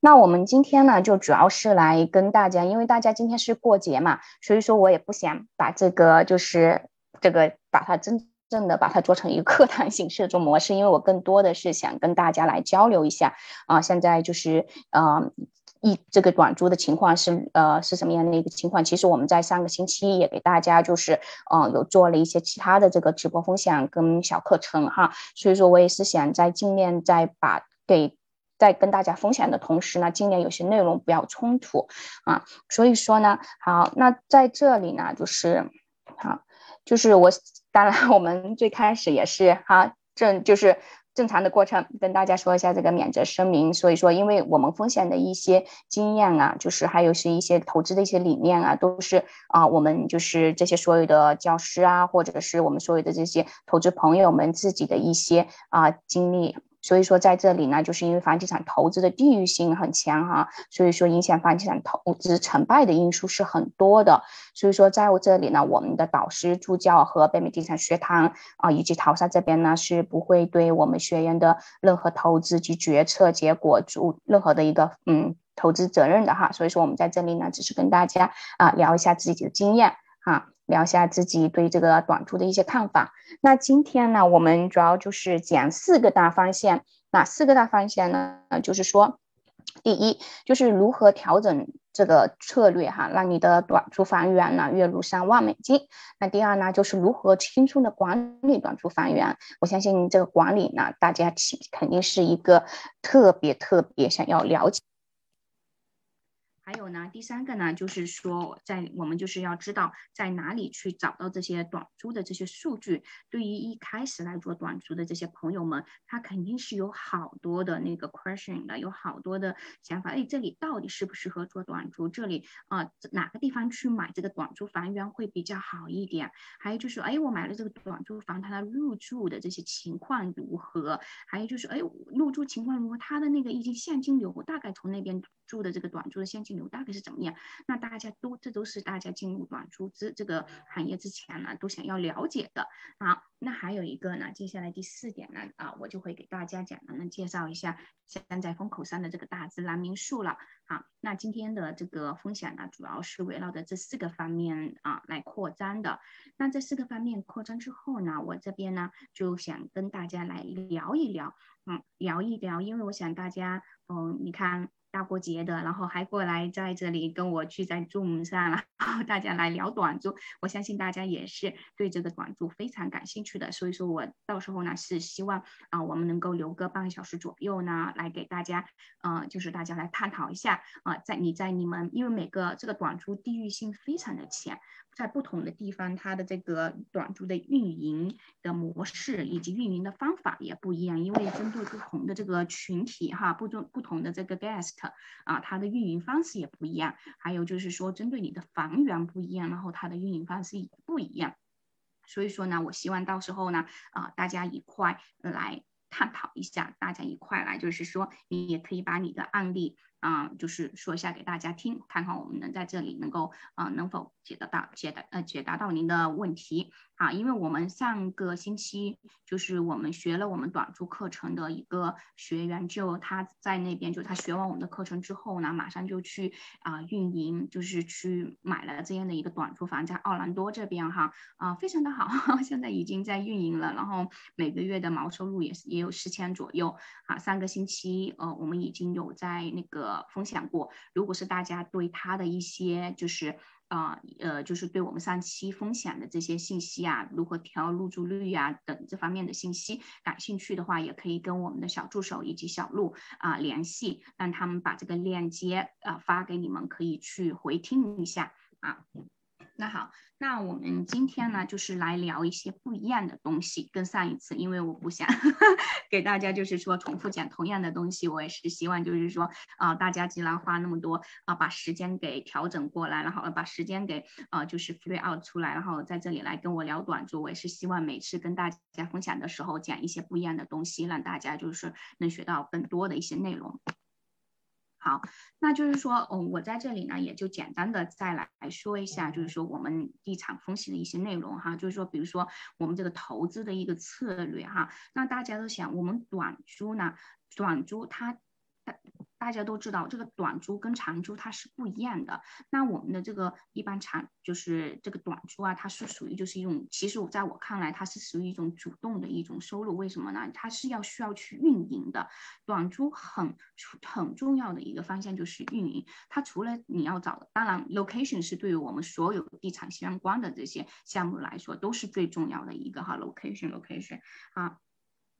那我们今天呢，就主要是来跟大家，因为大家今天是过节嘛，所以说我也不想把这个就是这个把它真正的把它做成一个课堂形式的这种模式，因为我更多的是想跟大家来交流一下啊，现在就是呃。一这个短租的情况是呃是什么样的一个情况？其实我们在上个星期也给大家就是嗯有做了一些其他的这个直播分享跟小课程哈，所以说我也是想在尽量再把给在跟大家分享的同时呢，尽量有些内容不要冲突啊，所以说呢好，那在这里呢就是好，就是我当然我们最开始也是哈正就是。正常的过程，跟大家说一下这个免责声明。所以说，因为我们风险的一些经验啊，就是还有是一些投资的一些理念啊，都是啊，我们就是这些所有的教师啊，或者是我们所有的这些投资朋友们自己的一些啊经历。所以说，在这里呢，就是因为房地产投资的地域性很强哈，所以说影响房地产投资成败的因素是很多的。所以说，在我这里呢，我们的导师助教和北美地产学堂啊，以及淘沙这边呢，是不会对我们学员的任何投资及决策结果做任何的一个嗯投资责任的哈。所以说，我们在这里呢，只是跟大家啊聊一下自己的经验哈。聊一下自己对这个短租的一些看法。那今天呢，我们主要就是讲四个大方向。哪四个大方向呢？就是说，第一就是如何调整这个策略哈，让你的短租房源呢月入三万美金。那第二呢，就是如何轻松的管理短租房源。我相信这个管理呢，大家肯定是一个特别特别想要了解。还有呢，第三个呢，就是说，在我们就是要知道在哪里去找到这些短租的这些数据。对于一开始来做短租的这些朋友们，他肯定是有好多的那个 question 的，有好多的想法。哎，这里到底适不适合做短租？这里啊，哪个地方去买这个短租房源会比较好一点？还有就是，哎，我买了这个短租房，它的入住的这些情况如何？还有就是，哎，入住情况如何？它的那个一些现金流大概从那边住的这个短租的现金。流大概是怎么样？那大家都这都是大家进入短租资这个行业之前呢，都想要了解的好，那还有一个呢，接下来第四点呢，啊，我就会给大家讲的，介绍一下现在风口上的这个大自然民宿了。好，那今天的这个分享呢，主要是围绕着这四个方面啊来扩张的。那这四个方面扩张之后呢，我这边呢就想跟大家来聊一聊，嗯，聊一聊，因为我想大家，嗯，你看。大过节的，然后还过来在这里跟我去在 Zoom 上，然后大家来聊短租，我相信大家也是对这个短租非常感兴趣的，所以说我到时候呢是希望啊我们能够留个半个小时左右呢，来给大家，呃，就是大家来探讨一下啊，在你在你们，因为每个这个短租地域性非常的强。在不同的地方，它的这个短租的运营的模式以及运营的方法也不一样，因为针对不同的这个群体哈，不同不同的这个 guest 啊，它的运营方式也不一样。还有就是说，针对你的房源不一样，然后它的运营方式也不一样。所以说呢，我希望到时候呢，啊，大家一块来探讨一下，大家一块来，就是说，你也可以把你的案例。啊，就是说一下给大家听，看看我们能在这里能够啊，能否解得到解答呃解答到您的问题啊？因为我们上个星期就是我们学了我们短租课程的一个学员，就他在那边，就他学完我们的课程之后呢，马上就去啊运营，就是去买了这样的一个短租房，在奥兰多这边哈啊，非常的好，现在已经在运营了，然后每个月的毛收入也是也有四千左右啊。上个星期呃，我们已经有在那个。分享过，如果是大家对他的一些就是啊呃就是对我们上期分享的这些信息啊，如何调入住率啊等这方面的信息感兴趣的话，也可以跟我们的小助手以及小鹿啊联系，让他们把这个链接啊发给你们，可以去回听一下啊。那好，那我们今天呢，就是来聊一些不一样的东西，跟上一次，因为我不想 给大家就是说重复讲同样的东西，我也是希望就是说啊，大家既然花那么多啊，把时间给调整过来，然后把时间给啊，就是 free out 出来，然后在这里来跟我聊短租，我也是希望每次跟大家分享的时候讲一些不一样的东西，让大家就是能学到更多的一些内容。好，那就是说，嗯，我在这里呢，也就简单的再来说一下，就是说我们地产分析的一些内容哈，就是说，比如说我们这个投资的一个策略哈，那大家都想，我们短租呢，短租它大家都知道，这个短租跟长租它是不一样的。那我们的这个一般长就是这个短租啊，它是属于就是一种，其实我在我看来，它是属于一种主动的一种收入。为什么呢？它是要需要去运营的。短租很很重要的一个方向就是运营。它除了你要找的，当然 location 是对于我们所有地产相关的这些项目来说都是最重要的一个哈 location location 啊。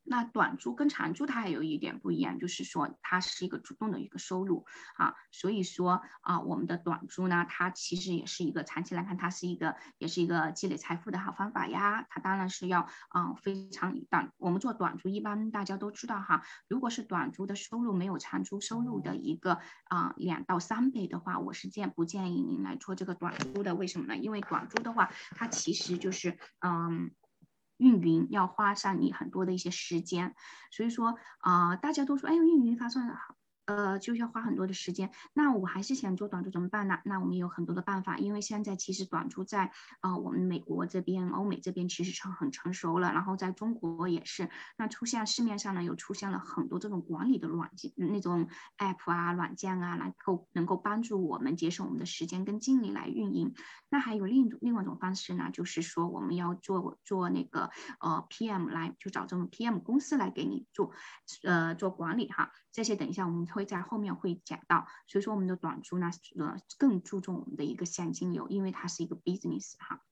那短租跟长租它还有一点不一样，就是说它是一个主动的一个收入啊，所以说啊，我们的短租呢，它其实也是一个长期来看，它是一个也是一个积累财富的好方法呀。它当然是要啊非常短，我们做短租一般大家都知道哈，如果是短租的收入没有长租收入的一个啊两到三倍的话，我是建不建议您来做这个短租的？为什么呢？因为短租的话，它其实就是嗯。运营要花上你很多的一些时间，所以说啊，大家都说，哎，运营发算好。呃，就要花很多的时间。那我还是想做短租怎么办呢？那我们有很多的办法，因为现在其实短租在啊，我们美国这边、欧美这边其实成很成熟了，然后在中国也是。那出现市面上呢，又出现了很多这种管理的软件，那种 app 啊、软件啊，来够能够帮助我们节省我们的时间跟精力来运营。那还有另一种另外一种方式呢，就是说我们要做做那个呃 PM 来，就找这种 PM 公司来给你做呃做管理哈。这些等一下我们会在后面会讲到，所以说我们的短租呢，呃，更注重我们的一个现金流，因为它是一个 business 哈。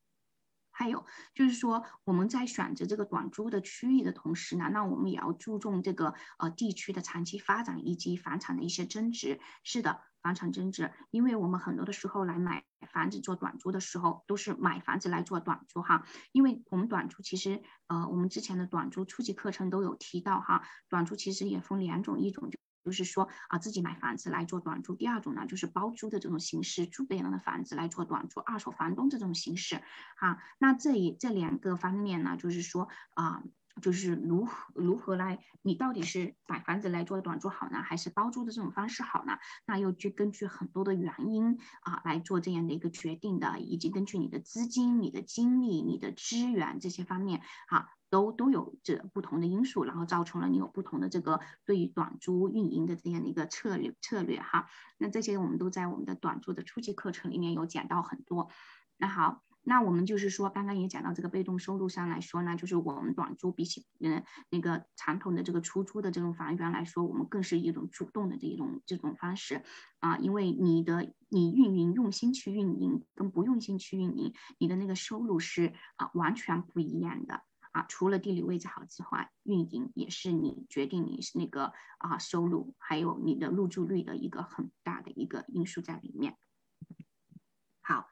还有就是说我们在选择这个短租的区域的同时呢，那我们也要注重这个呃地区的长期发展以及房产的一些增值。是的。房产增值，因为我们很多的时候来买房子做短租的时候，都是买房子来做短租哈。因为我们短租其实，呃，我们之前的短租初级课程都有提到哈。短租其实也分两种，一种就就是说啊自己买房子来做短租，第二种呢就是包租的这种形式，租别人的房子来做短租，二手房东这种形式哈。那这一这两个方面呢，就是说啊。就是如何如何来，你到底是买房子来做短租好呢，还是包租的这种方式好呢？那又去根据很多的原因啊来做这样的一个决定的，以及根据你的资金、你的精力、你的资源这些方面啊，都都有这不同的因素，然后造成了你有不同的这个对于短租运营的这样的一个策略策略哈。那这些我们都在我们的短租的初级课程里面有讲到很多。那好。那我们就是说，刚刚也讲到这个被动收入上来说呢，就是我们短租比起嗯那个传统的这个出租的这种房源来说，我们更是一种主动的这一种这种方式啊，因为你的你运营用心去运营跟不用心去运营，你的那个收入是啊完全不一样的啊。除了地理位置好之外，运营也是你决定你是那个啊收入还有你的入住率的一个很大的一个因素在里面。好。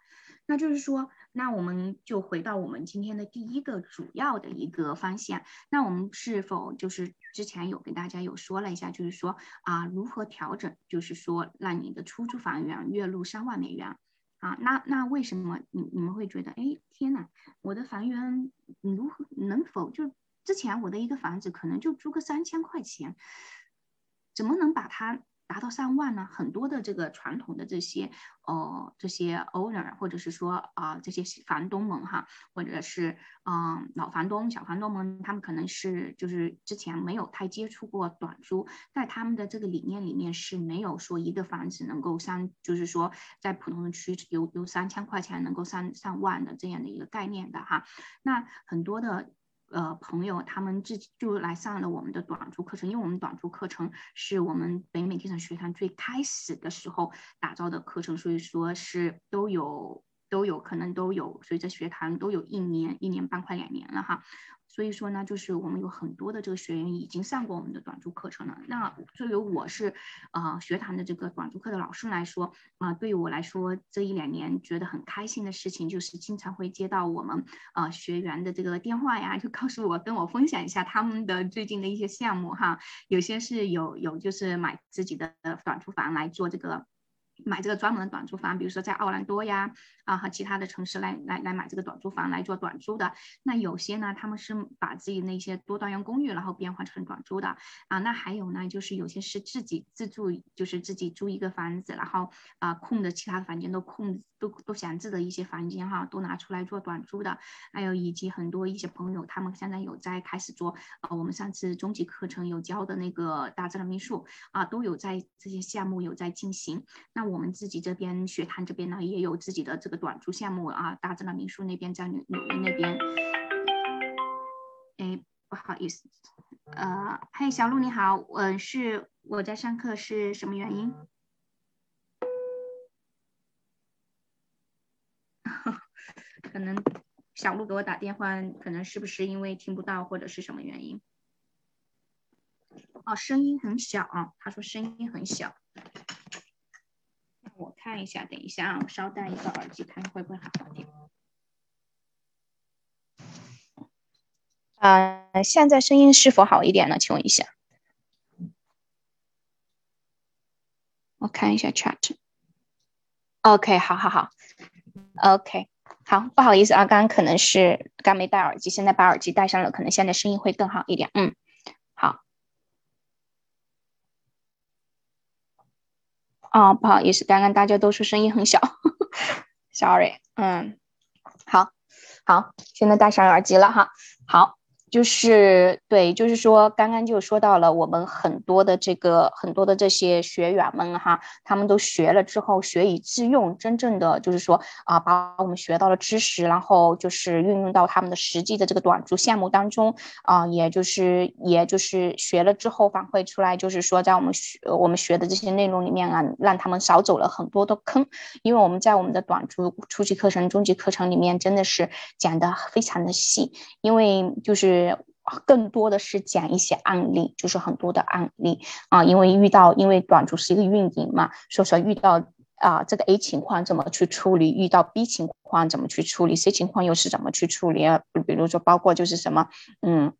那就是说，那我们就回到我们今天的第一个主要的一个方向。那我们是否就是之前有跟大家有说了一下，就是说啊，如何调整，就是说让你的出租房源月入三万美元啊？那那为什么你你们会觉得，哎，天呐，我的房源如何能否就之前我的一个房子可能就租个三千块钱，怎么能把它？达到上万呢？很多的这个传统的这些呃这些 owner 或者是说啊这些房东们哈，或者是嗯老房东小房东们，他们可能是就是之前没有太接触过短租，在他们的这个理念里面是没有说一个房子能够三就是说在普通的区有有三千块钱能够上上万的这样的一个概念的哈。那很多的。呃，朋友他们自己就来上了我们的短租课程，因为我们短租课程是我们北美地产学堂最开始的时候打造的课程，所以说是都有都有可能都有随着学堂都有一年一年半快两年了哈。所以说呢，就是我们有很多的这个学员已经上过我们的短租课程了。那作为我是，呃，学堂的这个短租课的老师来说，啊，对于我来说，这一两年觉得很开心的事情，就是经常会接到我们，呃，学员的这个电话呀，就告诉我，跟我分享一下他们的最近的一些项目哈。有些是有有就是买自己的短租房来做这个。买这个专门的短租房，比如说在奥兰多呀啊和其他的城市来来来买这个短租房来做短租的。那有些呢，他们是把自己那些多单元公寓然后变换成短租的啊。那还有呢，就是有些是自己自住，就是自己租一个房子，然后啊空的其他的房间都空都都闲置的一些房间哈，都拿出来做短租的。还有以及很多一些朋友，他们现在有在开始做啊，我们上次中级课程有教的那个大自然民宿啊，都有在这些项目有在进行。那我们自己这边学堂这边呢，也有自己的这个短租项目啊。大自然民宿那边在纽纽约那边。哎，不好意思，呃，嘿，小鹿你好，嗯，是我在上课，是什么原因？可能小鹿给我打电话，可能是不是因为听不到或者是什么原因？哦，声音很小啊，他说声音很小。我看一下，等一下啊，我稍戴一个耳机，看会不会好一点。啊，现在声音是否好一点呢？请问一下。我看一下 chat。OK，好好好。OK，好，不好意思啊，刚刚可能是刚没戴耳机，现在把耳机戴上了，可能现在声音会更好一点。嗯，哦，不好意思，刚刚大家都说声音很小，sorry。嗯，好，好，现在戴上耳机了哈，好。就是对，就是说，刚刚就说到了我们很多的这个很多的这些学员们哈，他们都学了之后学以致用，真正的就是说啊，把我们学到的知识，然后就是运用到他们的实际的这个短租项目当中啊，也就是也就是学了之后反馈出来，就是说在我们学我们学的这些内容里面啊，让他们少走了很多的坑，因为我们在我们的短租初级课程、中级课程里面真的是讲的非常的细，因为就是。更多的是讲一些案例，就是很多的案例啊，因为遇到，因为短租是一个运营嘛，所以说遇到啊这个 A 情况怎么去处理，遇到 B 情况怎么去处理，C 情况又是怎么去处理啊？比如说包括就是什么，嗯，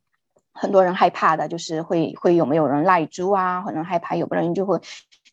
很多人害怕的就是会会有没有人赖租啊，可能害怕有个人就会。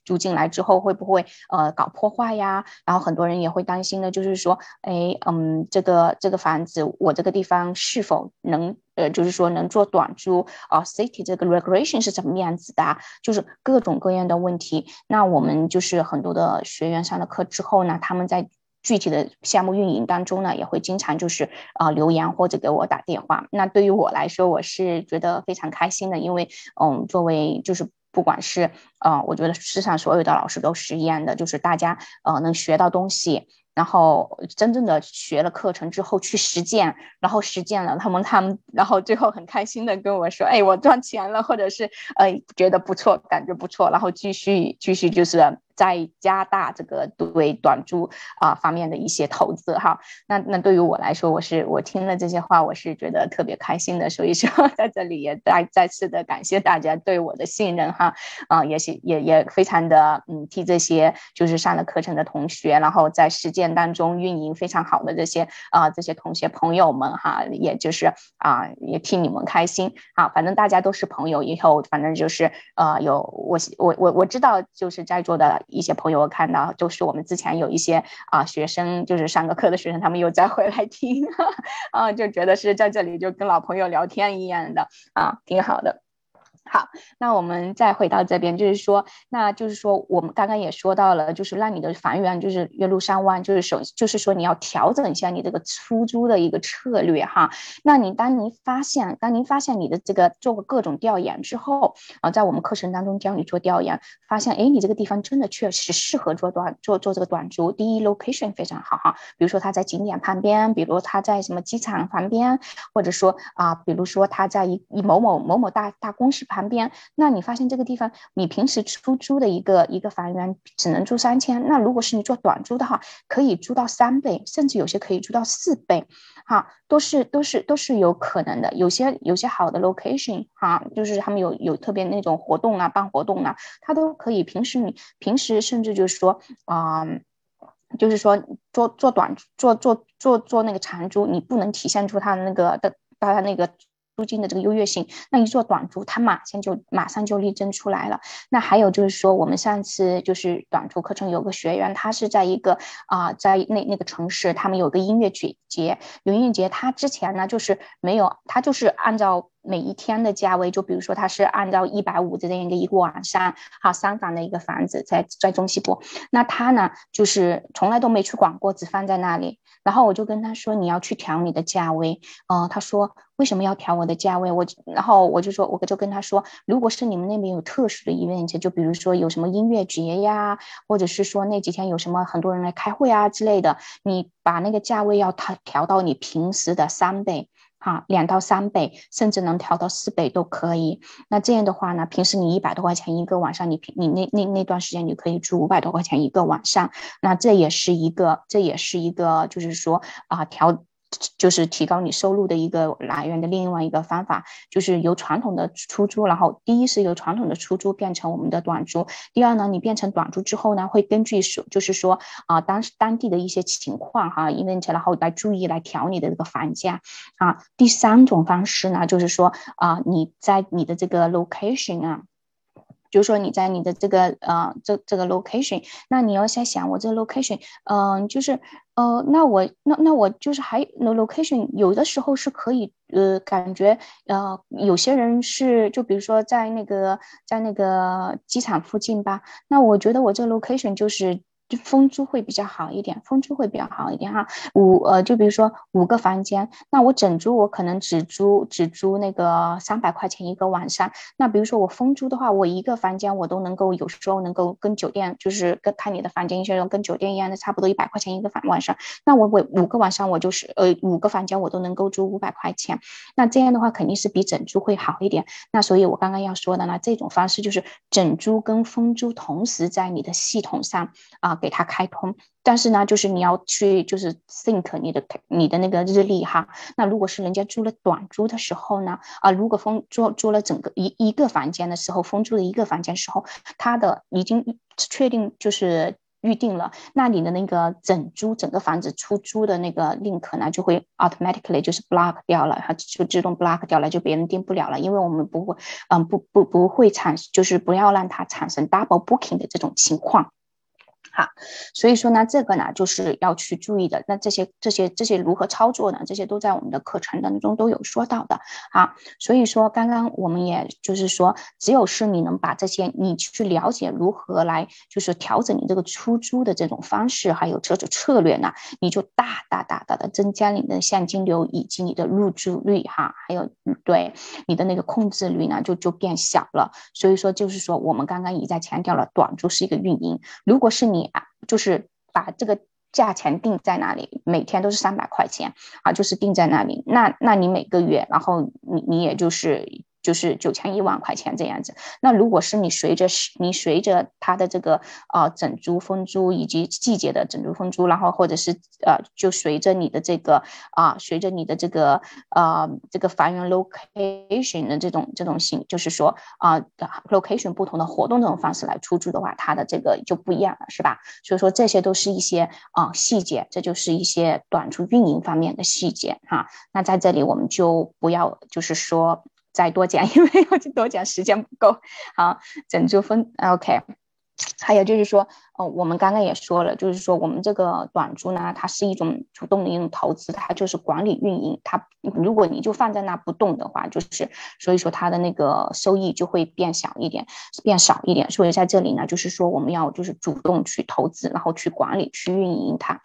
住进来之后会不会呃搞破坏呀？然后很多人也会担心的，就是说，哎，嗯，这个这个房子我这个地方是否能呃，就是说能做短租啊？City 这个 regulation 是什么样子的？就是各种各样的问题。那我们就是很多的学员上了课之后呢，他们在具体的项目运营当中呢，也会经常就是啊留言或者给我打电话。那对于我来说，我是觉得非常开心的，因为嗯，作为就是。不管是呃，我觉得世上所有的老师都是一样的，就是大家呃能学到东西，然后真正的学了课程之后去实践，然后实践了，他们他们，然后最后很开心的跟我说，哎，我赚钱了，或者是呃觉得不错，感觉不错，然后继续继续就是。在加大这个对短租啊方面的一些投资哈，那那对于我来说，我是我听了这些话，我是觉得特别开心的，所以说在这里也再再次的感谢大家对我的信任哈，啊也是也也非常的嗯替这些就是上了课程的同学，然后在实践当中运营非常好的这些啊这些同学朋友们哈，也就是啊也替你们开心啊，反正大家都是朋友，以后反正就是呃有我我我我知道就是在座的。一些朋友看到，就是我们之前有一些啊学生，就是上个课的学生，他们又再回来听，啊，就觉得是在这里就跟老朋友聊天一样的啊，挺好的。好，那我们再回到这边，就是说，那就是说，我们刚刚也说到了，就是让你的房源就是月入上万，就是首，就是说你要调整一下你这个出租的一个策略哈。那你当您发现，当您发现你的这个做过各种调研之后啊，在我们课程当中教你做调研，发现哎，你这个地方真的确实适合做短做做这个短租。第一，location 非常好哈，比如说它在景点旁边，比如它在什么机场旁边，或者说啊，比如说它在一一某某某某大大公司旁。旁边，那你发现这个地方，你平时出租的一个一个房源只能租三千，那如果是你做短租的话，可以租到三倍，甚至有些可以租到四倍，哈，都是都是都是有可能的。有些有些好的 location，哈，就是他们有有特别那种活动啊，办活动啊，它都可以。平时你平时甚至就是说，啊，就是说做做短做做做做那个长租，你不能体现出它的那个的它的那个。租金的这个优越性，那一做短租，它马上就马上就力争出来了。那还有就是说，我们上次就是短租课程有个学员，他是在一个啊，在那那个城市，他们有个音乐节，音乐节，他之前呢就是没有，他就是按照。每一天的价位，就比如说它是按照一百五这样一个一个晚上，好三房的一个房子，在在中西部，那他呢就是从来都没去管过，只放在那里。然后我就跟他说，你要去调你的价位。嗯，他说为什么要调我的价位？我然后我就说，我就跟他说，如果是你们那边有特殊的 event，就比如说有什么音乐节呀，或者是说那几天有什么很多人来开会啊之类的，你把那个价位要调调到你平时的三倍。哈，两到三倍，甚至能调到四倍都可以。那这样的话呢，平时你一百多块钱一个晚上，你平你那那那段时间你可以住五百多块钱一个晚上。那这也是一个，这也是一个，就是说啊调。就是提高你收入的一个来源的另外一个方法，就是由传统的出租，然后第一是由传统的出租变成我们的短租，第二呢，你变成短租之后呢，会根据说就是说啊当当地的一些情况哈，因为然后来注意来调你的这个房价啊。第三种方式呢，就是说啊你在你的这个 location 啊。就是说你在你的这个呃这这个 location，那你要先想我这个 location，嗯，就是呃那我那那我就是还那 location 有的时候是可以呃感觉呃有些人是就比如说在那个在那个机场附近吧，那我觉得我这 location 就是。就分租会比较好一点，分租会比较好一点哈。五呃，就比如说五个房间，那我整租我可能只租只租那个三百块钱一个晚上。那比如说我分租的话，我一个房间我都能够有时候能够跟酒店，就是跟看你的房间，一些人跟酒店一样的，差不多一百块钱一个房晚上。那我我五个晚上我就是呃五个房间我都能够租五百块钱。那这样的话肯定是比整租会好一点。那所以我刚刚要说的呢，这种方式就是整租跟分租同时在你的系统上啊。给它开通，但是呢，就是你要去就是 think 你的你的那个日历哈。那如果是人家租了短租的时候呢，啊，如果封租租了整个一一个房间的时候，封租了一个房间时候，他的已经确定就是预定了，那你的那个整租整个房子出租的那个 link 呢，就会 automatically 就是 block 掉了，它就自动 block 掉了，就别人订不了了，因为我们不会，嗯，不不不会产，就是不要让它产生 double booking 的这种情况。好，所以说呢，这个呢就是要去注意的。那这些、这些、这些如何操作呢？这些都在我们的课程当中都有说到的。好，所以说刚刚我们也就是说，只有是你能把这些，你去了解如何来就是调整你这个出租的这种方式，还有这种策略呢，你就大大大大的增加你的现金流以及你的入住率哈，还有对你的那个控制率呢就就变小了。所以说就是说，我们刚刚一再强调了，短租是一个运营，如果是你。你就是把这个价钱定在那里，每天都是三百块钱啊，就是定在那里。那那你每个月，然后你你也就是。就是九千一万块钱这样子。那如果是你随着你随着它的这个呃整租分租以及季节的整租分租，然后或者是呃就随着你的这个啊随着你的这个呃这个房源 location 的这种这种形，就是说啊 location 不同的活动这种方式来出租的话，它的这个就不一样了，是吧？所以说这些都是一些啊细节，这就是一些短租运营方面的细节哈。那在这里我们就不要就是说。再多讲，因为要多讲时间不够。好，整租分 OK。还有就是说，呃，我们刚刚也说了，就是说我们这个短租呢，它是一种主动的一种投资，它就是管理运营。它如果你就放在那不动的话，就是所以说它的那个收益就会变小一点，变少一点。所以在这里呢，就是说我们要就是主动去投资，然后去管理、去运营它。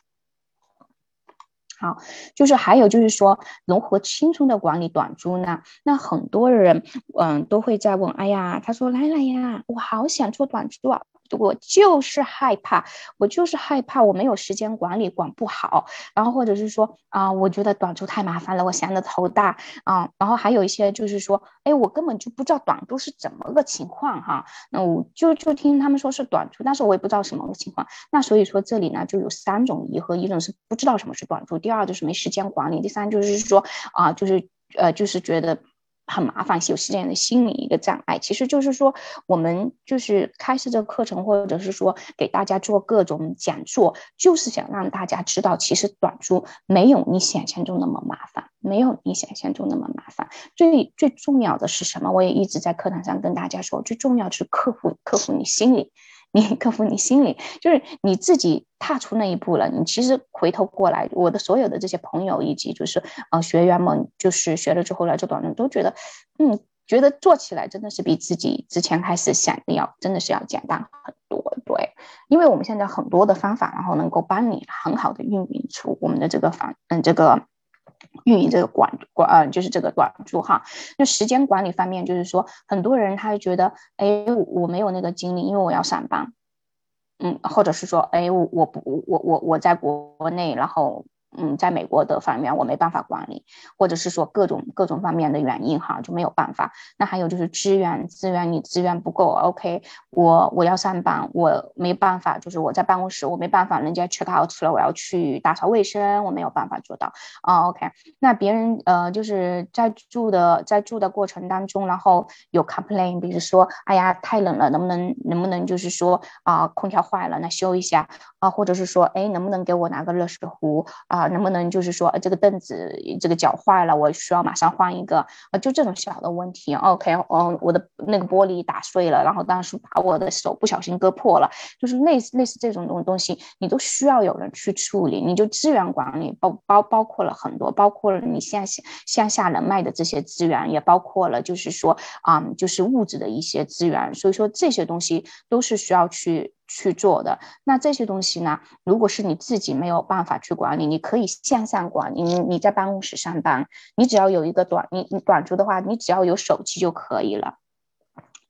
好，就是还有就是说，如何轻松的管理短租呢？那很多人，嗯，都会在问，哎呀，他说来了呀，我好想做短租啊。我就是害怕，我就是害怕我没有时间管理，管不好。然后或者是说啊，我觉得短租太麻烦了，我闲得头大啊。然后还有一些就是说，哎，我根本就不知道短租是怎么个情况哈。那我就就听他们说是短租，但是我也不知道什么个情况。那所以说这里呢就有三种疑惑：一种是不知道什么是短租，第二就是没时间管理，第三就是说啊，就是呃，就是觉得。很麻烦，有时间的心理一个障碍，其实就是说，我们就是开设这个课程，或者是说给大家做各种讲座，就是想让大家知道，其实短租没有你想象中那么麻烦。没有你想象中那么麻烦。最最重要的是什么？我也一直在课堂上跟大家说，最重要是克服克服你心里，你克服你心里，就是你自己踏出那一步了。你其实回头过来，我的所有的这些朋友以及就是呃学员们，就是学了之后来做短论，都觉得，嗯，觉得做起来真的是比自己之前开始想的要真的是要简单很多。对，因为我们现在很多的方法，然后能够帮你很好的运营出我们的这个房，嗯，这个。运营这个管管呃，就是这个短住哈。那时间管理方面，就是说很多人他会觉得，哎，我没有那个精力，因为我要上班，嗯，或者是说，哎，我我不我我我在国内，然后。嗯，在美国的方面我没办法管理，或者是说各种各种方面的原因哈，就没有办法。那还有就是资源，资源你资源不够，OK，我我要上班，我没办法，就是我在办公室我没办法，人家 check out 了，我要去打扫卫生，我没有办法做到啊，OK。那别人呃就是在住的在住的过程当中，然后有 complain，比如说哎呀太冷了，能不能能不能就是说啊空调坏了，那修一下啊，或者是说哎能不能给我拿个热水壶啊？啊，能不能就是说，这个凳子这个脚坏了，我需要马上换一个啊？就这种小的问题，OK，嗯，我的那个玻璃打碎了，然后当时把我的手不小心割破了，就是类似类似这种东东西，你都需要有人去处理。你就资源管理包包包括了很多，包括了你向下线下人脉的这些资源，也包括了就是说啊，就是物质的一些资源。所以说这些东西都是需要去。去做的那这些东西呢？如果是你自己没有办法去管理，你可以线上管理。你你在办公室上班，你只要有一个短你你短租的话，你只要有手机就可以了。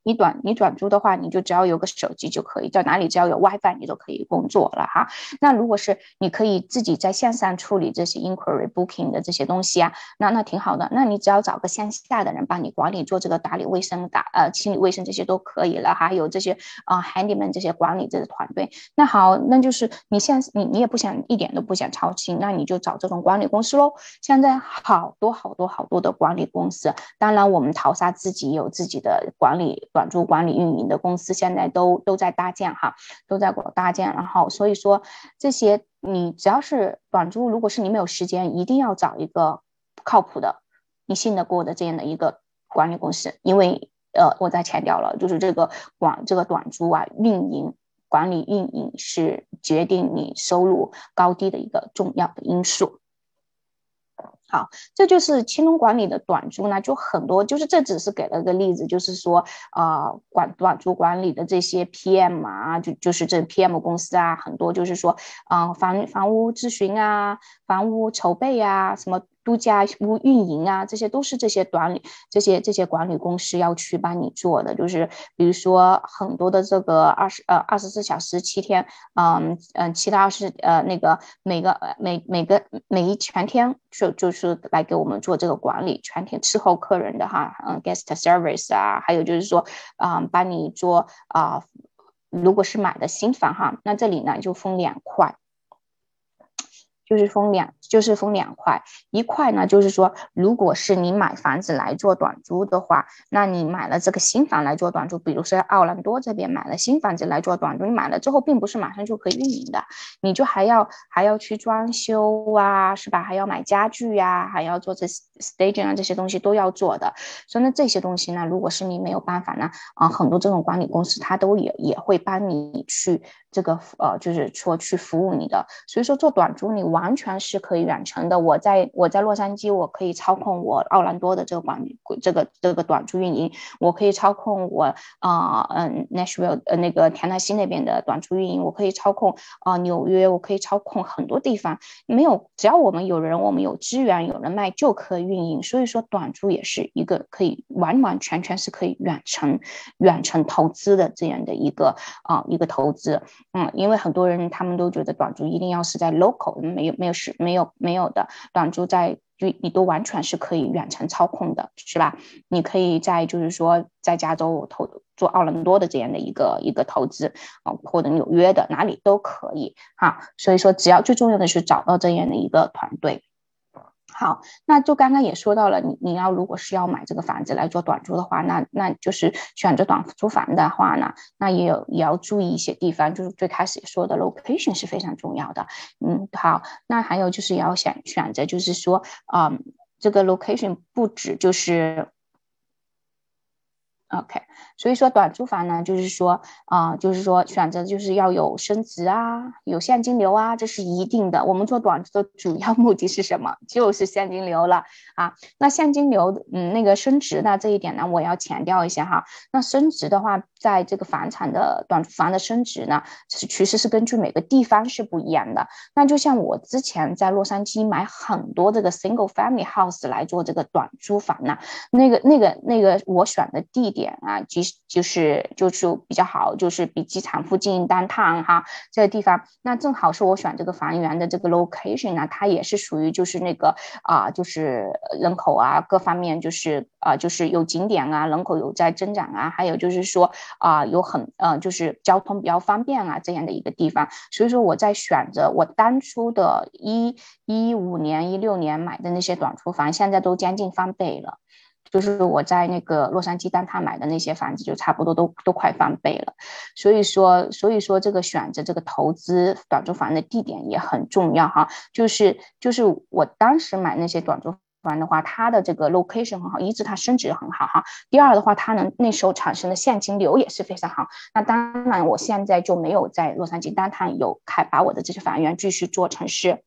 你短你短租的话，你就只要有个手机就可以，在哪里只要有 WiFi，你都可以工作了哈。那如果是你可以自己在线上处理这些 inquiry booking 的这些东西啊，那那挺好的。那你只要找个线下的人帮你管理，做这个打理卫生、打呃清理卫生这些都可以了。还有这些啊 handyman 这些管理这个团队。那好，那就是你现你你也不想一点都不想操心，那你就找这种管理公司喽。现在好多好多好多的管理公司，当然我们淘沙自己有自己的管理。短租管理运营的公司现在都都在搭建哈，都在搭建，然后所以说这些你只要是短租，如果是你没有时间，一定要找一个靠谱的、你信得过的这样的一个管理公司，因为呃，我再强调了，就是这个管这个短租啊，运营管理运营是决定你收入高低的一个重要的因素。好，这就是青龙管理的短租呢，就很多，就是这只是给了个例子，就是说，啊，管短租管理的这些 PM 啊，就就是这 PM 公司啊，很多就是说，啊，房房屋咨询啊，房屋筹备啊，什么。度假屋运营啊，这些都是这些管理这些这些管理公司要去帮你做的，就是比如说很多的这个二十呃二十四小时七天，嗯嗯，其他是呃那个每个每每个每一全天就就是来给我们做这个管理，全天伺候客人的哈，嗯，guest service 啊，还有就是说啊帮你做啊，如果是买的新房哈，那这里呢就分两块。就是分两，就是分两块，一块呢，就是说，如果是你买房子来做短租的话，那你买了这个新房来做短租，比如说奥兰多这边买了新房子来做短租，你买了之后，并不是马上就可以运营的，你就还要还要去装修啊，是吧？还要买家具呀，还要做这 staging 啊，这些东西都要做的。所以呢，这些东西呢，如果是你没有办法呢，啊，很多这种管理公司他都也也会帮你去这个呃，就是说去服务你的。所以说做短租你完。全是可以远程的。我在我在洛杉矶，我可以操控我奥兰多的这个管这个这个短租运营，我可以操控我啊嗯 Nashville 呃那个田纳西那边的短租运营，我可以操控啊纽约，我可以操控很多地方。没有，只要我们有人，我们有资源，有人脉就可以运营。所以说，短租也是一个可以完完全全是可以远程远程投资的这样的一个啊一个投资。嗯，因为很多人他们都觉得短租一定要是在 local 没有。没有是没有没有的短租在就你都完全是可以远程操控的，是吧？你可以在就是说在加州投做奥伦多的这样的一个一个投资啊，或者纽约的哪里都可以哈。所以说，只要最重要的是找到这样的一个团队。好，那就刚刚也说到了，你你要如果是要买这个房子来做短租的话，那那就是选择短租房的话呢，那也有也要注意一些地方，就是最开始说的 location 是非常重要的。嗯，好，那还有就是要选选择，就是说，嗯。这个 location 不止就是。OK，所以说短租房呢，就是说啊，就是说选择就是要有升值啊，有现金流啊，这是一定的。我们做短租的主要目的是什么？就是现金流了啊。那现金流，嗯，那个升值呢，这一点呢，我要强调一下哈。那升值的话，在这个房产的短租房的升值呢，是其实是根据每个地方是不一样的。那就像我之前在洛杉矶买很多这个 single family house 来做这个短租房呢，那个那个那个我选的地点。点啊，即就是就是比较好，就是比机场附近单趟哈这个地方，那正好是我选这个房源的这个 location 呢，它也是属于就是那个啊，就是人口啊各方面就是啊就是有景点啊，人口有在增长啊，还有就是说啊有很呃就是交通比较方便啊这样的一个地方，所以说我在选择我当初的一一五年一六年买的那些短租房，现在都将近翻倍了。就是我在那个洛杉矶当他买的那些房子，就差不多都都快翻倍了。所以说，所以说这个选择这个投资短租房的地点也很重要哈。就是就是我当时买那些短租房的话，它的这个 location 很好，一是它升值很好哈。第二的话，它能那时候产生的现金流也是非常好。那当然，我现在就没有在洛杉矶单趟有开把我的这些房源继续做成是。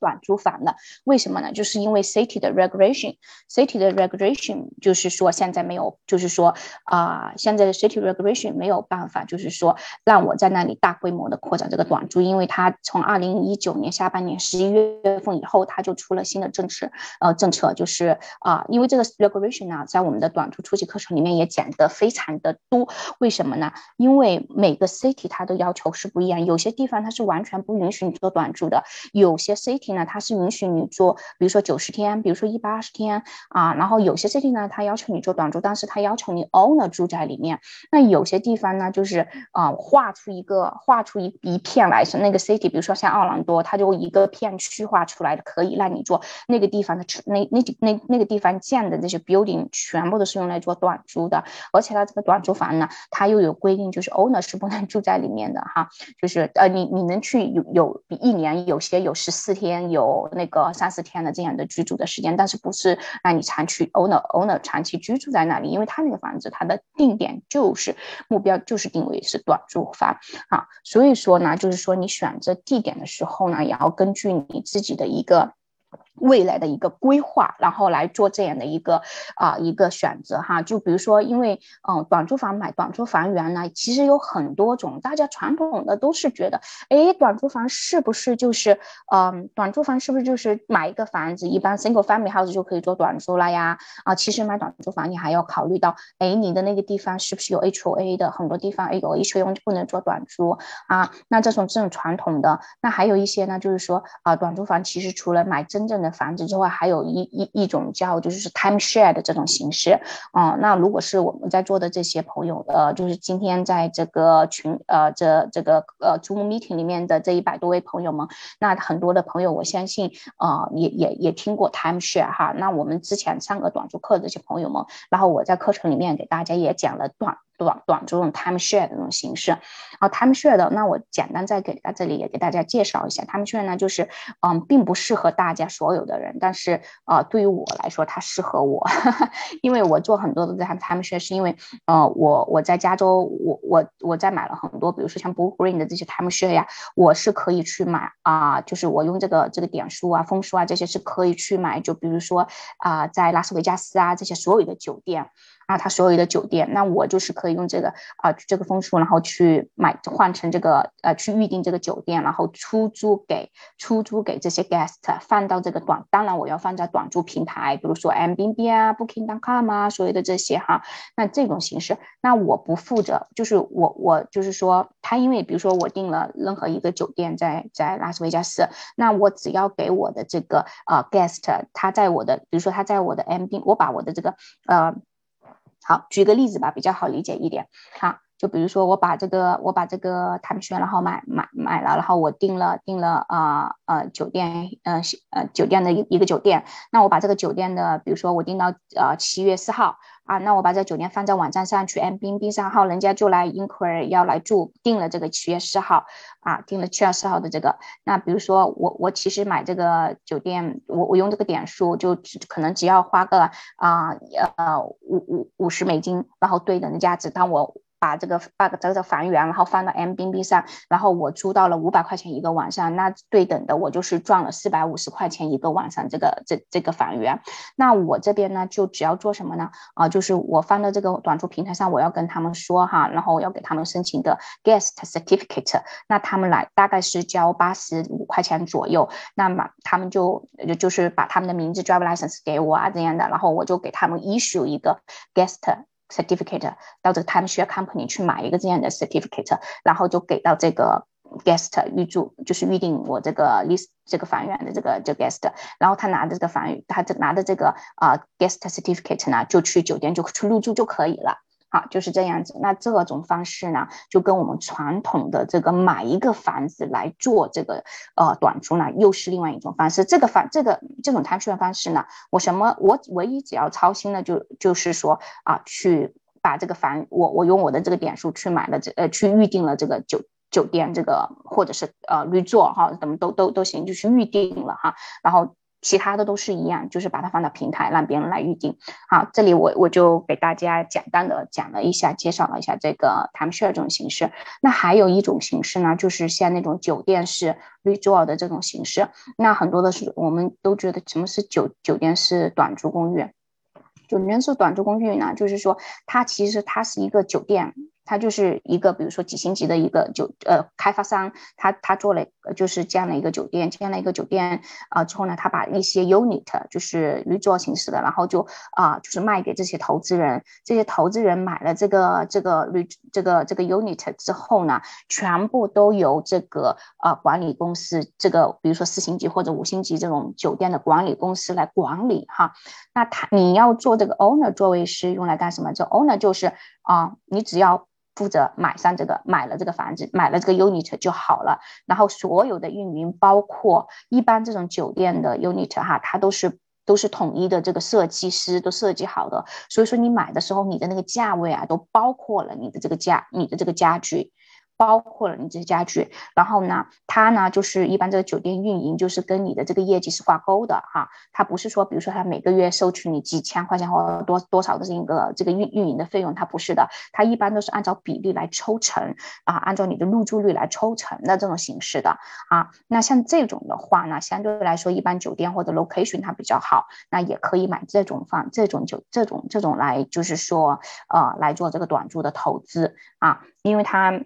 短租房的，为什么呢？就是因为 city 的 regulation，city 的 regulation 就是说现在没有，就是说啊，现在的 city regulation 没有办法，就是说让我在那里大规模的扩展这个短租，因为它从二零一九年下半年十一月份以后，它就出了新的政策，呃，政策就是啊，因为这个 regulation 呢，在我们的短租初级课程里面也讲的非常的多，为什么呢？因为每个 city 它的要求是不一样，有些地方它是完全不允许你做短租的，有些 city。呢，它是允许你做，比如说九十天，比如说一百二十天啊，然后有些 city 呢，它要求你做短租，但是它要求你 owner 住在里面。那有些地方呢，就是啊，画出一个画出一一片来是那个 city，比如说像奥兰多，它就一个片区画出来的，可以让你做那个地方的那那那那个地方建的这些 building 全部都是用来做短租的，而且它这个短租房呢，它又有规定，就是 owner 是不能住在里面的哈，就是呃，你你能去有有一年，有些有十四天。有那个三四天的这样的居住的时间，但是不是让你长期 owner owner 长期居住在那里，因为他那个房子他的定点就是目标就是定位是短租房啊，所以说呢，就是说你选择地点的时候呢，也要根据你自己的一个。未来的一个规划，然后来做这样的一个啊一个选择哈，就比如说，因为嗯短租房买短租房源呢，其实有很多种，大家传统的都是觉得，哎，短租房是不是就是嗯短租房是不是就是买一个房子，一般 single family house 就可以做短租了呀？啊，其实买短租房你还要考虑到，哎，你的那个地方是不是有 HOA 的？很多地方哎有 HOA 就不能做短租啊。那这种这种传统的，那还有一些呢，就是说啊短租房其实除了买真正的房子之外，还有一一一种叫就是 time share 的这种形式，啊，那如果是我们在座的这些朋友，呃，就是今天在这个群，呃，这这个呃 Zoom meeting 里面的这一百多位朋友们，那很多的朋友，我相信，啊，也也也听过 time share 哈，那我们之前上个短租课的这些朋友们，然后我在课程里面给大家也讲了短。短短这种 time share 的这种形式，啊，time share 的，那我简单再给在这里也给大家介绍一下，time share 呢，就是嗯，并不适合大家所有的人，但是啊，对于我来说，它适合我，因为我做很多的这 time share，是因为呃，我我在加州，我我我在买了很多，比如说像 Blue Green 的这些 time share 呀，我是可以去买啊，就是我用这个这个点数啊、分数啊这些是可以去买，就比如说啊，在拉斯维加斯啊这些所有的酒店。啊，他所有的酒店，那我就是可以用这个啊，这个分数，然后去买换成这个呃，去预定这个酒店，然后出租给出租给这些 guest，放到这个短，当然我要放在短租平台，比如说 M B B 啊，Booking.com 啊，所有的这些哈，那这种形式，那我不负责，就是我我就是说，他因为比如说我订了任何一个酒店在在拉斯维加斯，那我只要给我的这个呃 guest，他在我的比如说他在我的 M B，我把我的这个呃。好，举个例子吧，比较好理解一点。好，就比如说我把这个我把这个坦皮宣然后买买买了，然后我订了订了啊呃酒店呃呃酒店的一一个酒店，那我把这个酒店的比如说我订到呃七月四号。啊，那我把这酒店放在网站上去 M B B 上号，人家就来 inquire 要来住，订了这个七月四号，啊，订了七月四号的这个。那比如说我我其实买这个酒店，我我用这个点数就只可能只要花个啊呃五五五十美金，然后对等的价值，当我。把这个 bug 这个房源，然后放到 M B B 上，然后我租到了五百块钱一个晚上，那对等的我就是赚了四百五十块钱一个晚上，这个这这个房源。那我这边呢，就只要做什么呢？啊，就是我放到这个短租平台上，我要跟他们说哈，然后要给他们申请的 Guest Certificate，那他们来大概是交八十五块钱左右，那么他们就就是把他们的名字 Driver License 给我啊这样的，然后我就给他们 issue 一个 Guest。Certificate 到这个 timeshare company 去买一个这样的 certificate，然后就给到这个 guest 预住，就是预定我这个 list 这个房源的这个这个 guest，然后他拿着这个房，他这拿着这个啊 guest certificate 呢，就去酒店就去入住就可以了。好，就是这样子。那这种方式呢，就跟我们传统的这个买一个房子来做这个呃短租呢，又是另外一种方式。这个房这个这种摊税的方式呢，我什么我唯一只要操心的就就是说啊，去把这个房我我用我的这个点数去买了这呃去预定了这个酒酒店这个或者是呃旅座哈，怎么都都都行，就去预定了哈，然后。其他的都是一样，就是把它放到平台让别人来预定。好，这里我我就给大家简单的讲了一下，介绍了一下这个 timeshare 这种形式。那还有一种形式呢，就是像那种酒店式 resort 的这种形式。那很多的是我们都觉得什么是酒酒店式短租公寓？酒店式短租公寓呢，就是说它其实它是一个酒店。它就是一个，比如说几星级的一个酒，呃，开发商，他他做了就是这样的一个酒店，这样的一个酒店啊，之后呢，他把一些 unit 就是预做形式的，然后就啊，就是卖给这些投资人，这些投资人买了这个这个旅这个这个 unit 之后呢，全部都由这个啊管理公司，这个比如说四星级或者五星级这种酒店的管理公司来管理哈。那他你要做这个 owner 作为是用来干什么？这 owner 就是啊，你只要负责买上这个，买了这个房子，买了这个 unit 就好了。然后所有的运营，包括一般这种酒店的 unit 哈，它都是都是统一的，这个设计师都设计好的。所以说你买的时候，你的那个价位啊，都包括了你的这个家，你的这个家具。包括了你这些家具，然后呢，它呢就是一般这个酒店运营就是跟你的这个业绩是挂钩的哈，它不是说比如说它每个月收取你几千块钱或多多少的这个这个运运营的费用，它不是的，它一般都是按照比例来抽成啊，按照你的入住率来抽成的这种形式的啊。那像这种的话呢，相对来说一般酒店或者 location 它比较好，那也可以买这种房这种酒这种这种来就是说呃来做这个短租的投资啊，因为它。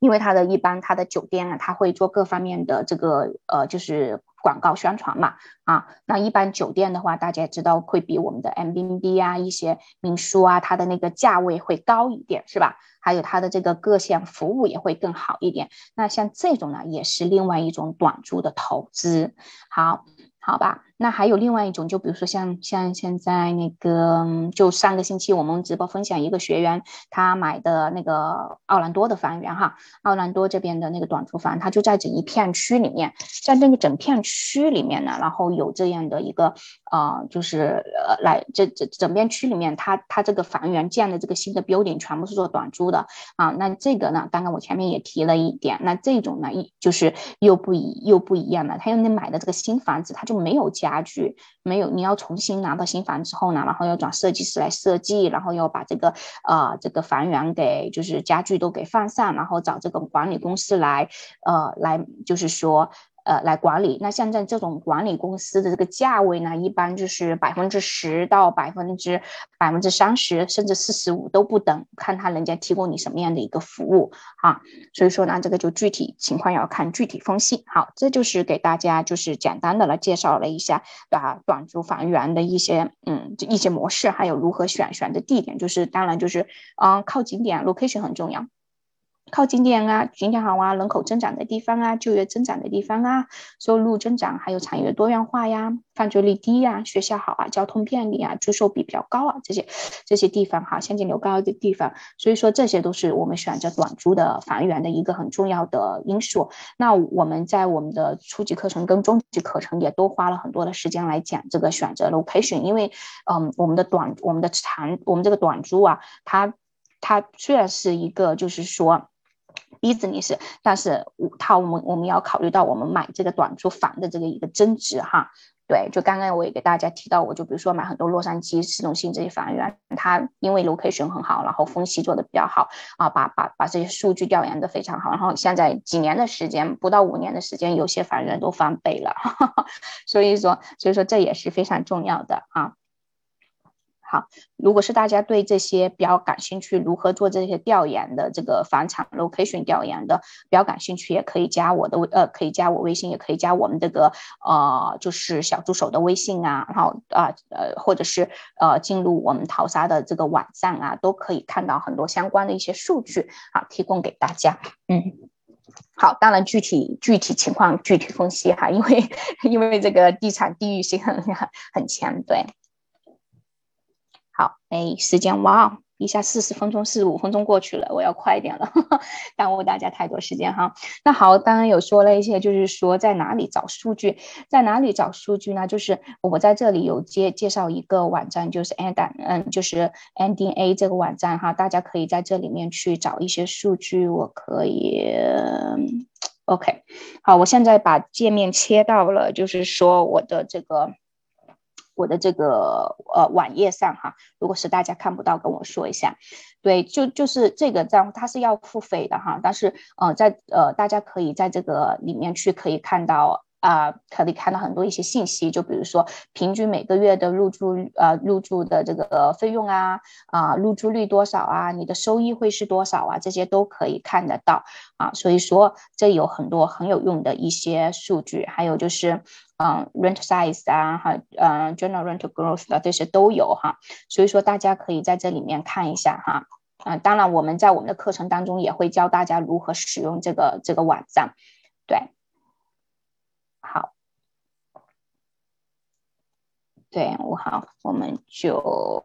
因为他的一般他的酒店啊，他会做各方面的这个呃，就是广告宣传嘛啊。那一般酒店的话，大家知道会比我们的 M B B 啊一些民宿啊，它的那个价位会高一点，是吧？还有它的这个各项服务也会更好一点。那像这种呢，也是另外一种短租的投资。好。好吧，那还有另外一种，就比如说像像现在那个，就上个星期我们直播分享一个学员他买的那个奥兰多的房源哈，奥兰多这边的那个短租房，它就在整一片区里面，在那个整片区里面呢，然后有这样的一个呃，就是呃来这这整片区里面，它它这个房源建的这个新的 building 全部是做短租的啊，那这个呢，刚刚我前面也提了一点，那这种呢一就是又不一又不一样了，他用你买的这个新房子，他就没有家具，没有，你要重新拿到新房之后呢，然后要找设计师来设计，然后要把这个呃这个房源给就是家具都给放上，然后找这个管理公司来呃来就是说。呃，来管理。那现在这种管理公司的这个价位呢，一般就是百分之十到百分之百分之三十，甚至四十五都不等，看他人家提供你什么样的一个服务啊。所以说呢，这个就具体情况要看具体分析。好，这就是给大家就是简单的来介绍了一下啊，短租房源的一些嗯一些模式，还有如何选选的地点，就是当然就是嗯靠景点，location 很重要。靠景点啊，景点好啊，人口增长的地方啊，就业增长的地方啊，收入增长，还有产业多元化呀，犯罪率低呀，学校好啊，交通便利啊，出售比比较高啊，这些这些地方哈，现金流高的地方，所以说这些都是我们选择短租的房源的一个很重要的因素。那我们在我们的初级课程跟中级课程也都花了很多的时间来讲这个选择 location，因为嗯，我们的短我们的长我们这个短租啊，它它虽然是一个就是说。business，但是它我们我们要考虑到我们买这个短租房的这个一个增值哈，对，就刚刚我也给大家提到，我就比如说买很多洛杉矶市中心这些房源，它因为 location 很好，然后分析做的比较好啊，把把把这些数据调研的非常好，然后现在几年的时间，不到五年的时间，有些房源都翻倍了，所以说所以说这也是非常重要的啊。好，如果是大家对这些比较感兴趣，如何做这些调研的这个房产 location 调研的比较感兴趣，也可以加我的微呃，可以加我微信，也可以加我们这个呃，就是小助手的微信啊，然后啊呃，或者是呃进入我们淘沙的这个网站啊，都可以看到很多相关的一些数据啊，提供给大家。嗯，好，当然具体具体情况具体分析哈，因为 因为这个地产地域性很很强，对。好，哎，时间哇，一下四十分钟、四十五分钟过去了，我要快一点了，耽误大家太多时间哈。那好，刚刚有说了一些，就是说在哪里找数据，在哪里找数据呢？就是我在这里有介介绍一个网站，就是 And 嗯，就是 NDA 这个网站哈，大家可以在这里面去找一些数据。我可以，OK，好，我现在把界面切到了，就是说我的这个。我的这个呃网页上哈，如果是大家看不到，跟我说一下。对，就就是这个账户它是要付费的哈，但是呃在呃大家可以在这个里面去可以看到啊，可以看到很多一些信息，就比如说平均每个月的入住呃入住的这个费用啊啊入住率多少啊，你的收益会是多少啊，这些都可以看得到啊。所以说这有很多很有用的一些数据，还有就是。嗯，rent size 啊，哈，嗯，general rent growth 的这些都有哈，所以说大家可以在这里面看一下哈，啊，当然我们在我们的课程当中也会教大家如何使用这个这个网站，对，好，对我好，我们就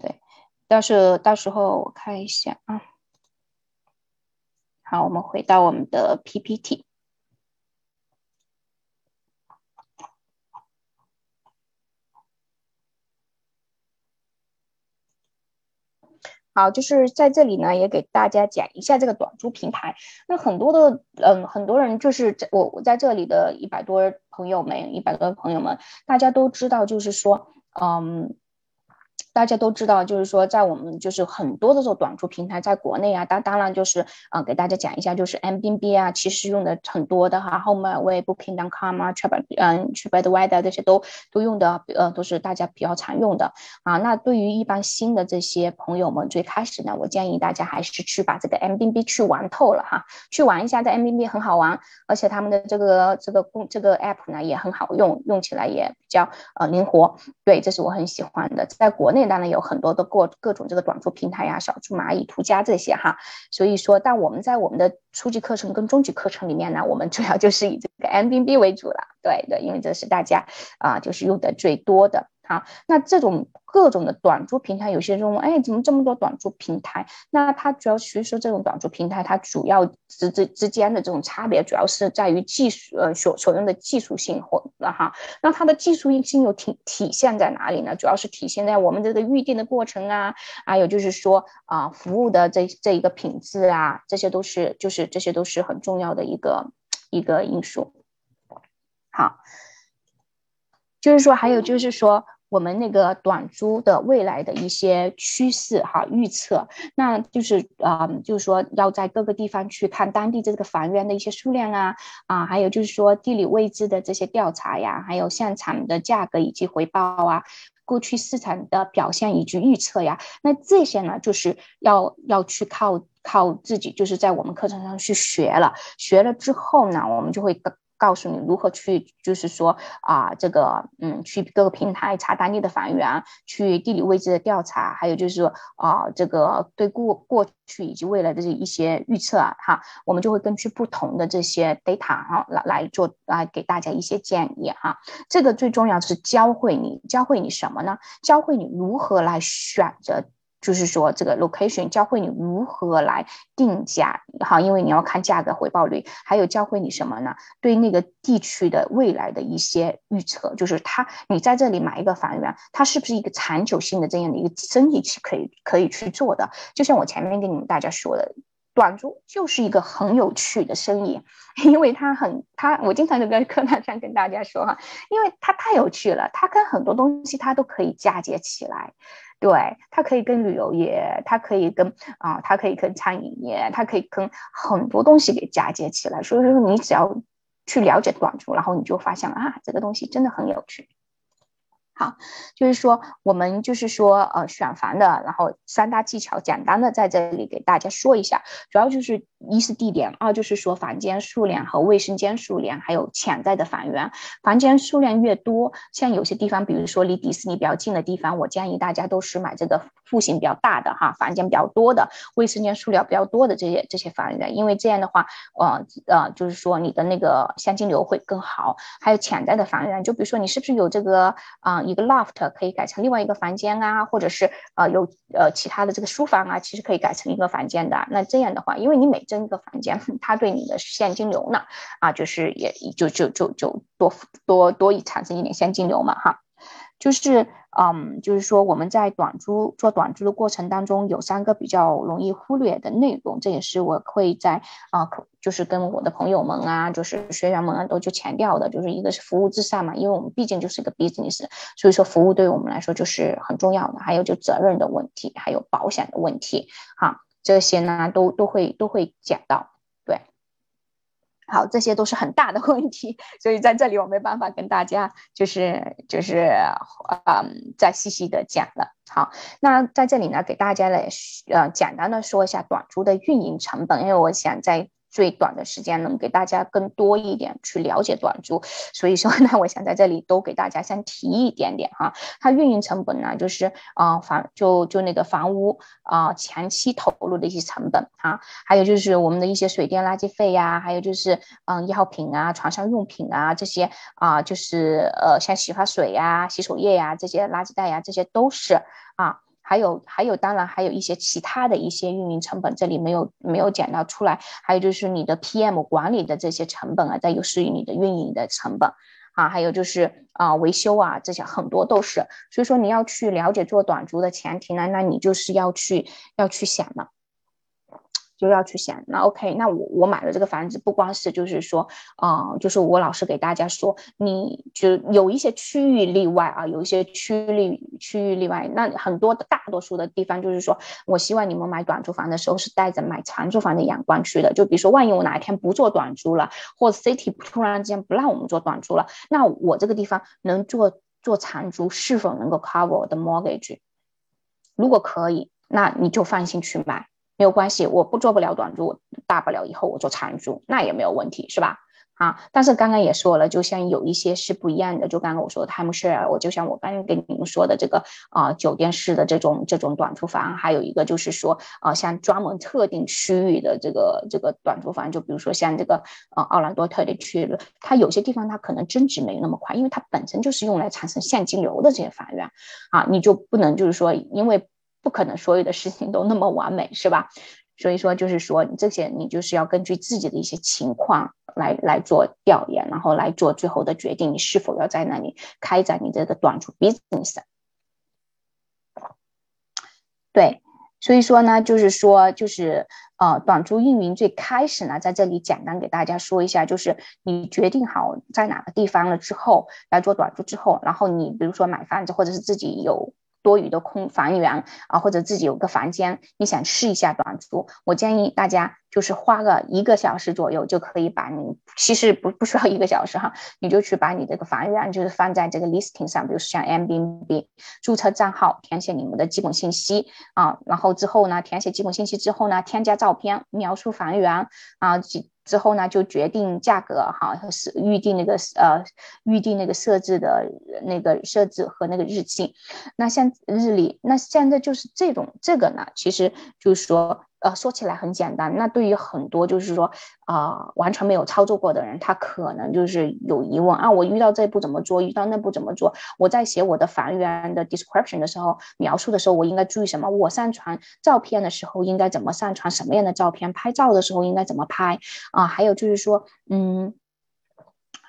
对，到时候到时候我看一下啊，好，我们回到我们的 PPT。好，就是在这里呢，也给大家讲一下这个短租平台。那很多的，嗯，很多人就是在我我在这里的一百多朋友们，一百个朋友们，大家都知道，就是说，嗯。大家都知道，就是说，在我们就是很多的这种短租平台，在国内啊，当当然就是啊，给大家讲一下，就是 M B B 啊，其实用的很多的哈，HomeAway、Booking.com 啊，Trip 嗯，TripAdvisor 这些都都用的，呃，都是大家比较常用的啊。那对于一般新的这些朋友们，最开始呢，我建议大家还是去把这个 M B B 去玩透了哈，去玩一下，在 M B B 很好玩，而且他们的这个这个公这个 App 呢也很好用，用起来也比较呃灵活，对，这是我很喜欢的，在国内。当然有很多的过各种这个短租平台呀，小猪蚂蚁、途家这些哈，所以说，但我们在我们的初级课程跟中级课程里面呢，我们主要就是以这个 M B B 为主了，对的，因为这是大家啊，就是用的最多的。好，那这种各种的短租平台，有些人问，哎，怎么这么多短租平台？那它主要所以说这种短租平台，它主要之之之间的这种差别，主要是在于技术，呃，所所用的技术性或了哈。那它的技术性又体体现在哪里呢？主要是体现在我们这个预定的过程啊，还有就是说啊，服务的这这一个品质啊，这些都是就是这些都是很重要的一个一个因素。好。就是说，还有就是说，我们那个短租的未来的一些趋势哈预测，那就是啊，就是说要在各个地方去看当地这个房源的一些数量啊啊，还有就是说地理位置的这些调查呀，还有现场的价格以及回报啊，过去市场的表现以及预测呀，那这些呢，就是要要去靠靠自己，就是在我们课程上去学了，学了之后呢，我们就会更。告诉你如何去，就是说啊，这个嗯，去各个平台查当地的房源，去地理位置的调查，还有就是说啊，这个对过过去以及未来的这一些预测，哈，我们就会根据不同的这些 data 哈来来做来给大家一些建议哈。这个最重要是教会你，教会你什么呢？教会你如何来选择。就是说，这个 location 教会你如何来定价，好，因为你要看价格回报率，还有教会你什么呢？对那个地区的未来的一些预测，就是它，你在这里买一个房源，它是不是一个长久性的这样的一个生意是可以可以去做的？就像我前面跟你们大家说的，短租就是一个很有趣的生意，因为它很，它我经常就跟课堂上跟大家说哈，因为它太有趣了，它跟很多东西它都可以嫁接起来。对，它可以跟旅游业，它可以跟啊，它可以跟餐饮业，它可以跟很多东西给嫁接起来。所以说，你只要去了解短租，然后你就发现啊，这个东西真的很有趣。啊，就是说我们就是说呃选房的，然后三大技巧，简单的在这里给大家说一下，主要就是一是地点，二就是说房间数量和卫生间数量，还有潜在的房源。房间数量越多，像有些地方，比如说离迪士尼比较近的地方，我建议大家都是买这个户型比较大的哈，房间比较多的，卫生间数量比较多的这些这些房源，因为这样的话，呃呃，就是说你的那个现金流会更好。还有潜在的房源，就比如说你是不是有这个啊？一个 loft 可以改成另外一个房间啊，或者是呃有呃其他的这个书房啊，其实可以改成一个房间的。那这样的话，因为你每增一个房间，它对你的现金流呢啊，就是也就就就就多多多产生一点现金流嘛哈。就是，嗯，就是说我们在短租做短租的过程当中，有三个比较容易忽略的内容，这也是我会在啊，就是跟我的朋友们啊，就是学员们啊，都去强调的，就是一个是服务至上嘛，因为我们毕竟就是一个 business，所以说服务对于我们来说就是很重要的，还有就责任的问题，还有保险的问题，哈，这些呢都都会都会讲到。好，这些都是很大的问题，所以在这里我没办法跟大家就是就是嗯再细细的讲了。好，那在这里呢，给大家来呃简单的说一下短租的运营成本，因为我想在。最短的时间能给大家更多一点去了解短租，所以说呢，我想在这里都给大家先提一点点哈。它运营成本呢，就是啊房就就那个房屋啊前期投入的一些成本哈，还有就是我们的一些水电垃圾费呀，还有就是嗯药品啊、床上用品啊这些啊，就是呃像洗发水呀、洗手液呀这些垃圾袋呀，这些都是啊。还有还有，当然还有一些其他的一些运营成本，这里没有没有讲到出来。还有就是你的 PM 管理的这些成本啊，再有是你的运营的成本啊，还有就是啊维修啊这些很多都是。所以说你要去了解做短租的前提呢，那你就是要去要去想了。就要去想，那 OK，那我我买了这个房子，不光是就是说，啊，就是我老是给大家说，你就有一些区域例外啊，有一些区域区域例外，那很多大多数的地方就是说，我希望你们买短租房的时候是带着买长租房的眼光去的，就比如说，万一我哪一天不做短租了，或者 City 突然之间不让我们做短租了，那我这个地方能做做长租，是否能够 cover 我的 mortgage？如果可以，那你就放心去买。没有关系，我不做不了短租，大不了以后我做长租，那也没有问题，是吧？啊，但是刚刚也说了，就像有一些是不一样的，就刚刚我说的 time share，我就像我刚刚跟你们说的这个啊，酒店式的这种这种短租房，还有一个就是说啊，像专门特定区域的这个这个短租房，就比如说像这个呃奥兰多特地区域，它有些地方它可能增值没有那么快，因为它本身就是用来产生现金流的这些房源啊，你就不能就是说因为。不可能所有的事情都那么完美，是吧？所以说，就是说你，这些你就是要根据自己的一些情况来来做调研，然后来做最后的决定，你是否要在那里开展你这个短租 business。对，所以说呢，就是说，就是呃，短租运营最开始呢，在这里简单给大家说一下，就是你决定好在哪个地方了之后来做短租之后，然后你比如说买房子或者是自己有。多余的空房源啊，或者自己有个房间，你想试一下短租，我建议大家就是花个一个小时左右就可以把你，其实不不需要一个小时哈，你就去把你这个房源就是放在这个 listing 上，比如像 Airbnb 注册账号，填写你们的基本信息啊，然后之后呢，填写基本信息之后呢，添加照片，描述房源啊，之之后呢就决定价格哈，是预定那个呃预定那个设置的那个设置和那个日期，那像日历，那现在就是这种这个呢，其实就是说。呃，说起来很简单，那对于很多就是说啊，完全没有操作过的人，他可能就是有疑问啊，我遇到这步怎么做，遇到那步怎么做？我在写我的房源的 description 的时候，描述的时候，我应该注意什么？我上传照片的时候应该怎么上传？什么样的照片？拍照的时候应该怎么拍？啊，还有就是说，嗯。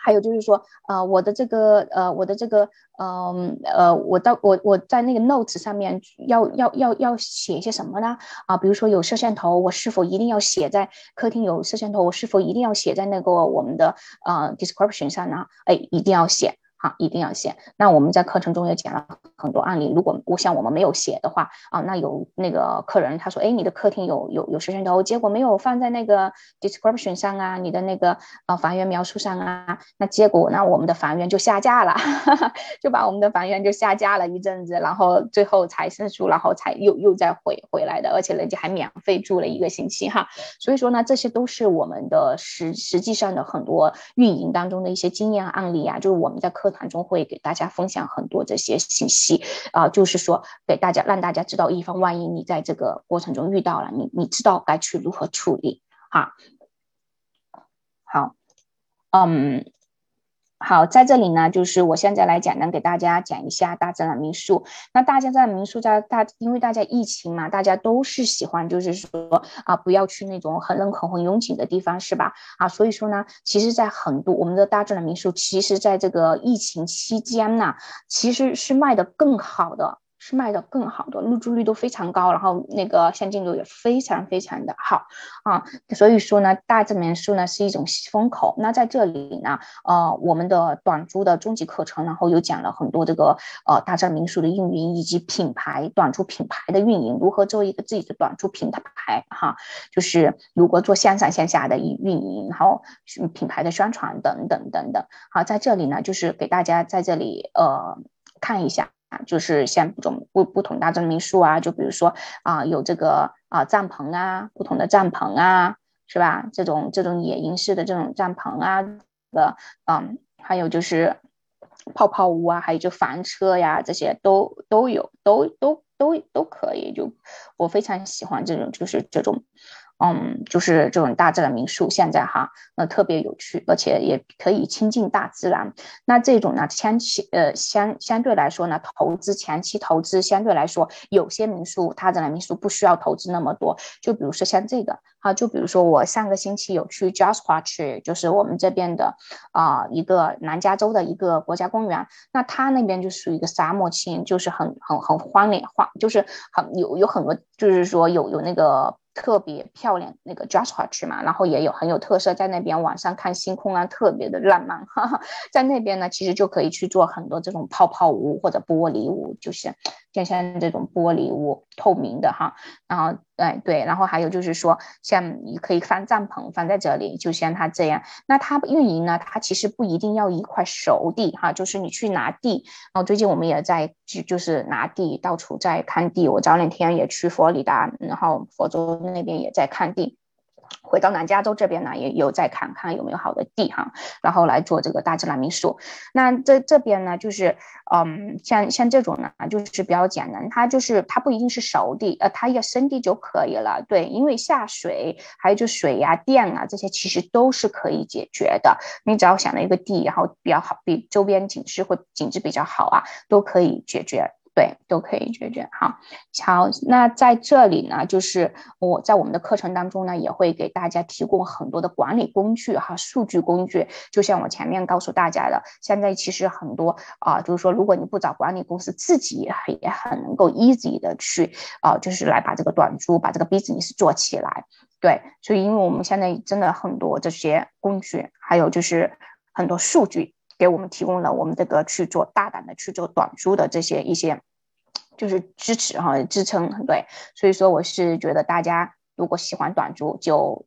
还有就是说，呃，我的这个，呃，我的这个，嗯，呃，我到我我在那个 notes 上面要要要要写一些什么呢？啊，比如说有摄像头，我是否一定要写在客厅有摄像头？我是否一定要写在那个我们的呃 description 上呢？哎，一定要写。啊，一定要写。那我们在课程中也讲了很多案例。如果我像我们没有写的话啊，那有那个客人他说，哎，你的客厅有有有摄像头，结果没有放在那个 description 上啊，你的那个呃房源描述上啊，那结果那我们的房源就下架了，哈 哈就把我们的房源就下架了一阵子，然后最后才申诉，然后才又又再回回来的，而且人家还免费住了一个星期哈。所以说呢，这些都是我们的实实际上的很多运营当中的一些经验案例啊，就是我们在课。盘中会给大家分享很多这些信息啊，就是说给大家让大家知道，以防万一你在这个过程中遇到了，你你知道该去如何处理啊。好，嗯。好，在这里呢，就是我现在来简单给大家讲一下大自然民宿。那大家在民宿在大，因为大家疫情嘛，大家都是喜欢，就是说啊，不要去那种很人口很拥挤的地方，是吧？啊，所以说呢，其实，在很多我们的大自然民宿，其实在这个疫情期间呢，其实是卖的更好的。是卖的更好的，入住率都非常高，然后那个现金流也非常非常的好啊，所以说呢，大自然民宿呢是一种风口。那在这里呢，呃，我们的短租的终极课程，然后有讲了很多这个呃大自然民宿的运营以及品牌短租品牌的运营，如何做一个自己的短租品牌哈，就是如何做线上线下的运营，然后品牌的宣传等等等等。好，在这里呢，就是给大家在这里呃看一下。就是像不种不不同大众民宿啊，就比如说啊，有这个啊帐篷啊，不同的帐篷啊，是吧？这种这种野营式的这种帐篷啊的，嗯，还有就是泡泡屋啊，还有就房车呀，这些都都有，都都都都可以。就我非常喜欢这种，就是这种。嗯，就是这种大自然民宿，现在哈，那特别有趣，而且也可以亲近大自然。那这种呢，前期呃相相对来说呢，投资前期投资相对来说，有些民宿大自然民宿不需要投资那么多。就比如说像这个，哈，就比如说我上个星期有去 Jasper 去，就是我们这边的啊一个南加州的一个国家公园。那它那边就属于一个沙漠区，就是很很很荒凉荒，就是很有有很多，就是说有有那个。特别漂亮那个 Joshua 区嘛，然后也有很有特色，在那边晚上看星空啊，特别的浪漫。哈哈，在那边呢，其实就可以去做很多这种泡泡屋或者玻璃屋，就是就像这种玻璃屋，透明的哈。然后，哎对，然后还有就是说，像你可以放帐篷放在这里，就像它这样。那它运营呢，它其实不一定要一块熟地哈，就是你去拿地。然后最近我们也在就就是拿地，到处在看地。我早两天也去佛罗里达，然后佛州。那边也在看地，回到南加州这边呢，也有在看看有没有好的地哈，然后来做这个大自然民宿。那这这边呢，就是嗯，像像这种呢，就是比较简单，它就是它不一定是熟地，呃，它要生地就可以了。对，因为下水还有就水呀、电啊这些，其实都是可以解决的。你只要想了一个地，然后比较好，比周边景致或景致比较好啊，都可以解决。对，都可以解决。好，好，那在这里呢，就是我在我们的课程当中呢，也会给大家提供很多的管理工具哈，数据工具。就像我前面告诉大家的，现在其实很多啊，就是说，如果你不找管理公司，自己也很也很能够 easy 的去啊，就是来把这个短租，把这个 business 做起来。对，所以因为我们现在真的很多这些工具，还有就是很多数据。给我们提供了我们这个去做大胆的去做短租的这些一些，就是支持哈支撑对，所以说我是觉得大家如果喜欢短租就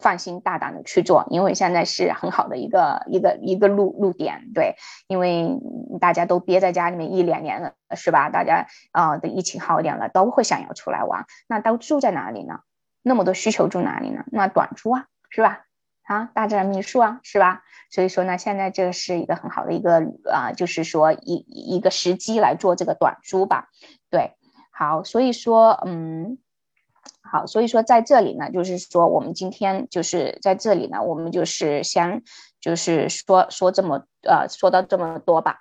放心大胆的去做，因为现在是很好的一个一个一个路路点，对，因为大家都憋在家里面一两年了，是吧？大家啊，等疫情好一点了，都会想要出来玩，那都住在哪里呢？那么多需求住哪里呢？那短租啊，是吧？啊，大自然秘术啊，是吧？所以说呢，现在这是一个很好的一个啊，就是说一一个时机来做这个短租吧，对，好，所以说嗯。好，所以说在这里呢，就是说我们今天就是在这里呢，我们就是先就是说说这么呃说到这么多吧。